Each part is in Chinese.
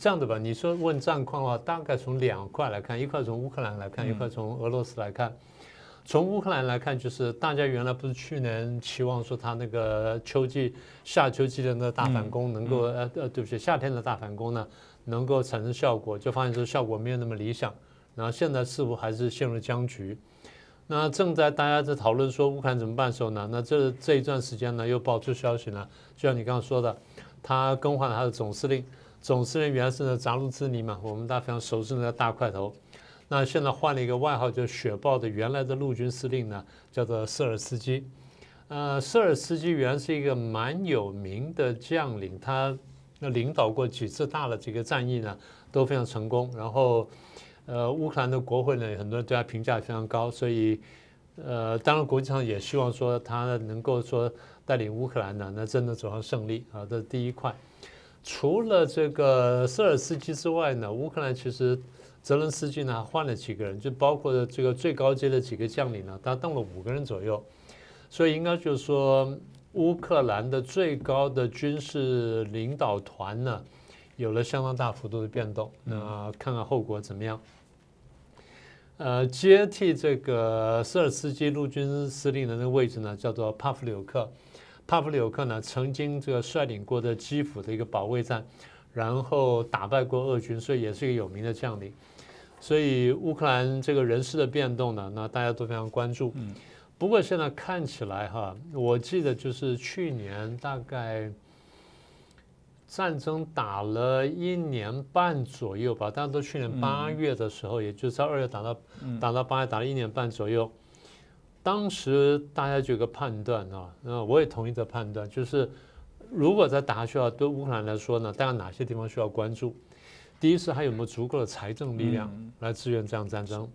这样的吧，你说问战况的话，大概从两块来看，一块从乌克兰来看，一块从俄罗斯来看。从乌克兰来看，就是大家原来不是去年期望说他那个秋季、夏秋季的那个大反攻能够呃呃，对不起，夏天的大反攻呢能够产生效果，就发现说效果没有那么理想。然后现在似乎还是陷入僵局。那正在大家在讨论说乌克兰怎么办的时候呢，那这这一段时间呢又爆出消息呢，就像你刚刚说的，他更换了他的总司令。总司令原是呢扎卢兹尼嘛，我们大家非常熟知那个大块头。那现在换了一个外号叫“雪豹”的原来的陆军司令呢，叫做瑟尔斯基。呃，瑟尔斯基原是一个蛮有名的将领，他那领导过几次大的这个战役呢，都非常成功。然后，呃，乌克兰的国会呢，很多人对他评价非常高，所以，呃，当然国际上也希望说他能够说带领乌克兰呢，那真的走向胜利啊，这是第一块。除了这个瑟尔斯基之外呢，乌克兰其实泽伦斯基呢换了几个人，就包括这个最高阶的几个将领呢，他动了五个人左右，所以应该就是说乌克兰的最高的军事领导团呢有了相当大幅度的变动。那看看后果怎么样？呃，接替这个瑟尔斯基陆军司令的那个位置呢，叫做帕夫柳克。帕夫柳克呢，曾经这个率领过的基辅的一个保卫战，然后打败过俄军，所以也是一个有名的将领。所以乌克兰这个人事的变动呢，那大家都非常关注。嗯。不过现在看起来哈，我记得就是去年大概战争打了一年半左右吧，大家都去年八月的时候，也就是在二月打到打到八月，打了一年半左右。当时大家就有个判断啊，那我也同意这判断，就是如果在打下去的话，对乌克兰来说呢，大概哪些地方需要关注？第一是还有没有足够的财政力量来支援这样战争？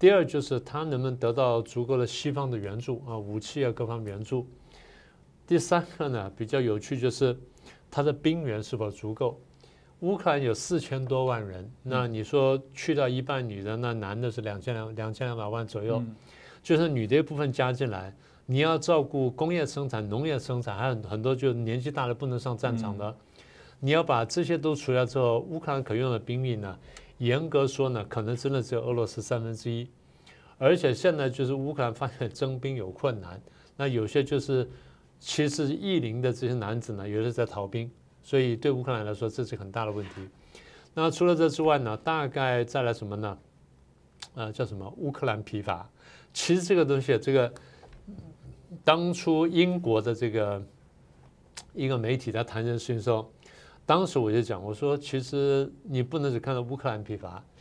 第二就是他能不能得到足够的西方的援助啊，武器啊各方援助？第三个呢比较有趣就是他的兵源是否足够？乌克兰有四千多万人，那你说去掉一半女的，那男的是两千两两千两百万左右。就是女的一部分加进来，你要照顾工业生产、农业生产，还有很多就年纪大了不能上战场的，你要把这些都除掉之后，乌克兰可用的兵力呢，严格说呢，可能真的只有俄罗斯三分之一。而且现在就是乌克兰发现征兵有困难，那有些就是其实意龄的这些男子呢，有的在逃兵，所以对乌克兰来说这是很大的问题。那除了这之外呢，大概再来什么呢？呃，叫什么乌克兰疲乏？其实这个东西，这个当初英国的这个一个媒体在谈这件事情的时候，当时我就讲，我说其实你不能只看到乌克兰疲乏。